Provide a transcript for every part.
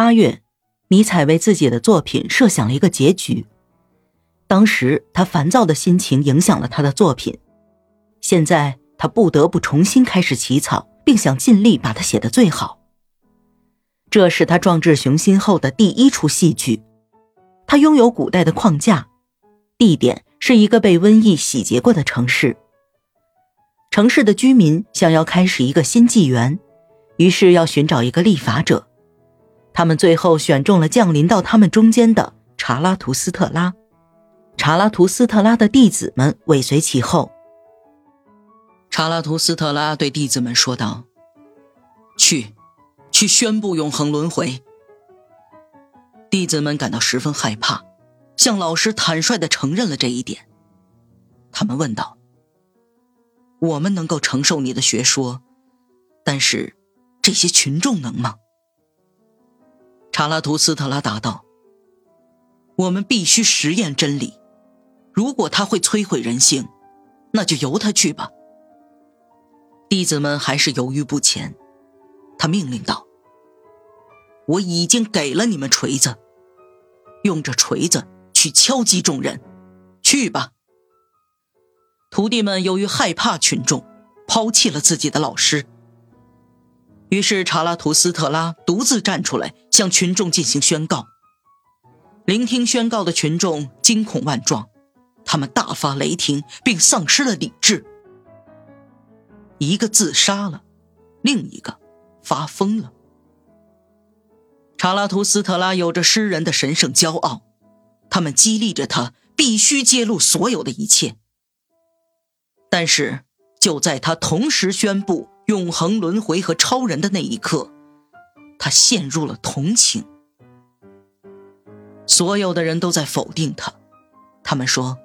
八月，尼采为自己的作品设想了一个结局。当时他烦躁的心情影响了他的作品，现在他不得不重新开始起草，并想尽力把它写得最好。这是他壮志雄心后的第一出戏剧。他拥有古代的框架，地点是一个被瘟疫洗劫过的城市。城市的居民想要开始一个新纪元，于是要寻找一个立法者。他们最后选中了降临到他们中间的查拉图斯特拉，查拉图斯特拉的弟子们尾随其后。查拉图斯特拉对弟子们说道：“去，去宣布永恒轮回。”弟子们感到十分害怕，向老师坦率的承认了这一点。他们问道：“我们能够承受你的学说，但是这些群众能吗？”查拉图斯特拉答道：“我们必须实验真理。如果他会摧毁人性，那就由他去吧。”弟子们还是犹豫不前。他命令道：“我已经给了你们锤子，用这锤子去敲击众人，去吧。”徒弟们由于害怕群众，抛弃了自己的老师。于是，查拉图斯特拉独自站出来，向群众进行宣告。聆听宣告的群众惊恐万状，他们大发雷霆，并丧失了理智。一个自杀了，另一个发疯了。查拉图斯特拉有着诗人的神圣骄傲，他们激励着他必须揭露所有的一切。但是，就在他同时宣布。永恒轮回和超人的那一刻，他陷入了同情。所有的人都在否定他，他们说：“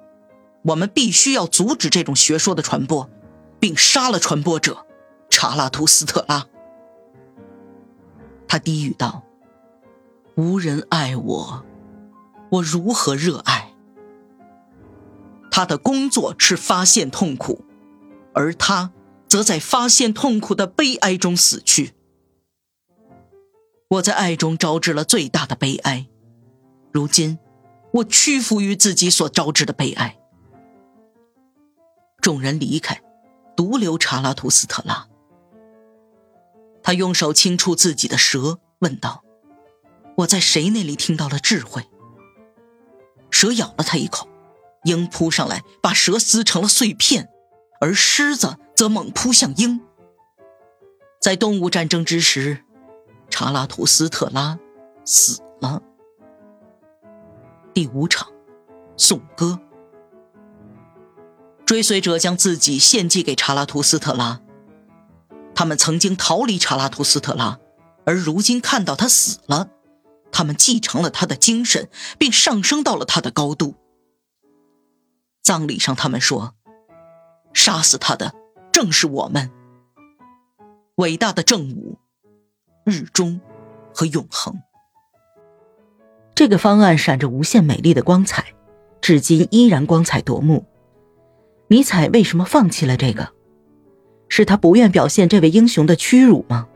我们必须要阻止这种学说的传播，并杀了传播者查拉图斯特拉。”他低语道：“无人爱我，我如何热爱？”他的工作是发现痛苦，而他。则在发现痛苦的悲哀中死去。我在爱中招致了最大的悲哀，如今我屈服于自己所招致的悲哀。众人离开，独留查拉图斯特拉。他用手轻触自己的舌，问道：“我在谁那里听到了智慧？”蛇咬了他一口，鹰扑上来，把蛇撕成了碎片，而狮子。则猛扑向鹰。在动物战争之时，查拉图斯特拉死了。第五场，颂歌。追随者将自己献祭给查拉图斯特拉。他们曾经逃离查拉图斯特拉，而如今看到他死了，他们继承了他的精神，并上升到了他的高度。葬礼上，他们说：“杀死他的。”正是我们伟大的正午、日中和永恒。这个方案闪着无限美丽的光彩，至今依然光彩夺目。尼采为什么放弃了这个？是他不愿表现这位英雄的屈辱吗？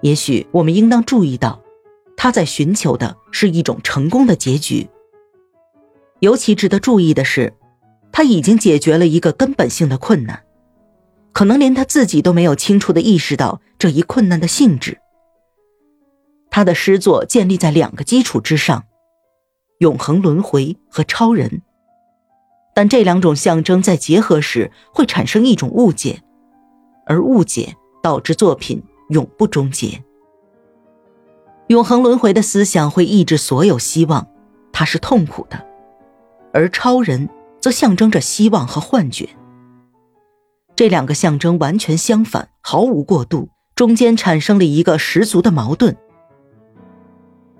也许我们应当注意到，他在寻求的是一种成功的结局。尤其值得注意的是，他已经解决了一个根本性的困难。可能连他自己都没有清楚的意识到这一困难的性质。他的诗作建立在两个基础之上：永恒轮回和超人。但这两种象征在结合时会产生一种误解，而误解导致作品永不终结。永恒轮回的思想会抑制所有希望，它是痛苦的；而超人则象征着希望和幻觉。这两个象征完全相反，毫无过渡，中间产生了一个十足的矛盾。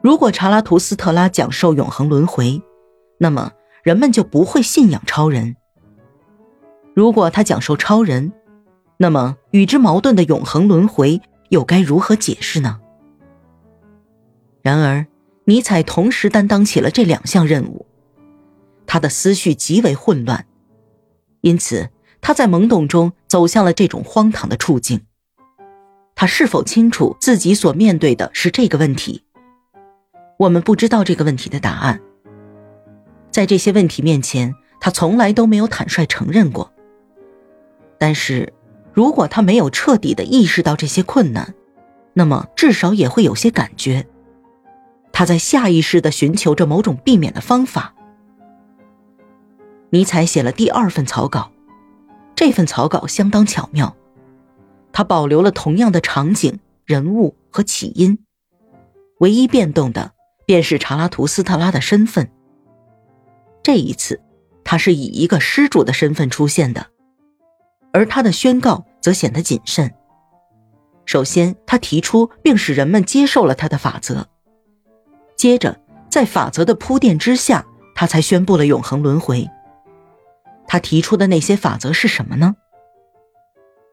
如果查拉图斯特拉讲授永恒轮回，那么人们就不会信仰超人；如果他讲授超人，那么与之矛盾的永恒轮回又该如何解释呢？然而，尼采同时担当起了这两项任务，他的思绪极为混乱，因此。他在懵懂中走向了这种荒唐的处境。他是否清楚自己所面对的是这个问题？我们不知道这个问题的答案。在这些问题面前，他从来都没有坦率承认过。但是，如果他没有彻底的意识到这些困难，那么至少也会有些感觉。他在下意识的寻求着某种避免的方法。尼采写了第二份草稿，这份草稿相当巧妙，他保留了同样的场景、人物和起因，唯一变动的便是查拉图斯特拉的身份。这一次，他是以一个施主的身份出现的。而他的宣告则显得谨慎。首先，他提出并使人们接受了他的法则；接着，在法则的铺垫之下，他才宣布了永恒轮回。他提出的那些法则是什么呢？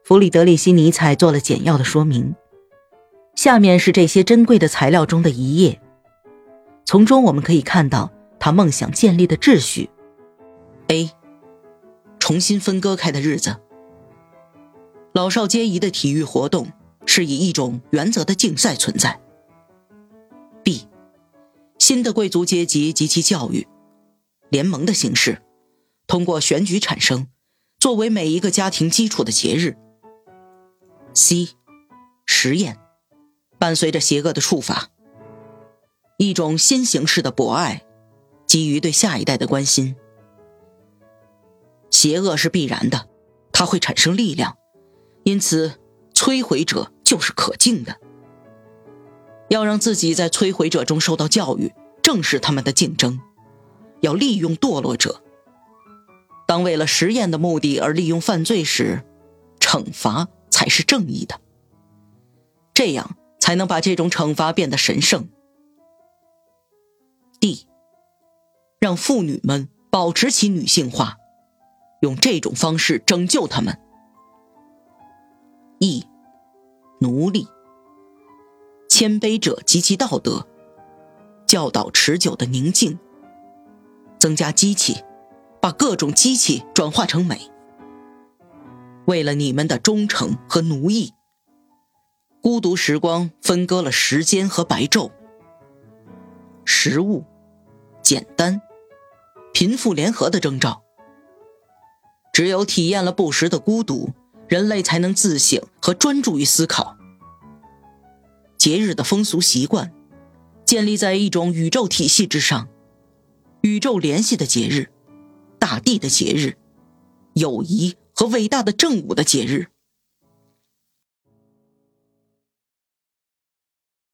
弗里德里希·尼采做了简要的说明。下面是这些珍贵的材料中的一页，从中我们可以看到他梦想建立的秩序：A. 重新分割开的日子。老少皆宜的体育活动是以一种原则的竞赛存在。B，新的贵族阶级及其教育联盟的形式，通过选举产生，作为每一个家庭基础的节日。C，实验伴随着邪恶的处罚，一种新形式的博爱，基于对下一代的关心。邪恶是必然的，它会产生力量。因此，摧毁者就是可敬的。要让自己在摧毁者中受到教育，正是他们的竞争。要利用堕落者。当为了实验的目的而利用犯罪时，惩罚才是正义的。这样才能把这种惩罚变得神圣。D，让妇女们保持其女性化，用这种方式拯救她们。义，奴隶，谦卑者及其道德，教导持久的宁静，增加机器，把各种机器转化成美。为了你们的忠诚和奴役，孤独时光分割了时间和白昼。食物，简单，贫富联合的征兆。只有体验了不时的孤独。人类才能自省和专注于思考。节日的风俗习惯建立在一种宇宙体系之上，宇宙联系的节日，大地的节日，友谊和伟大的正午的节日。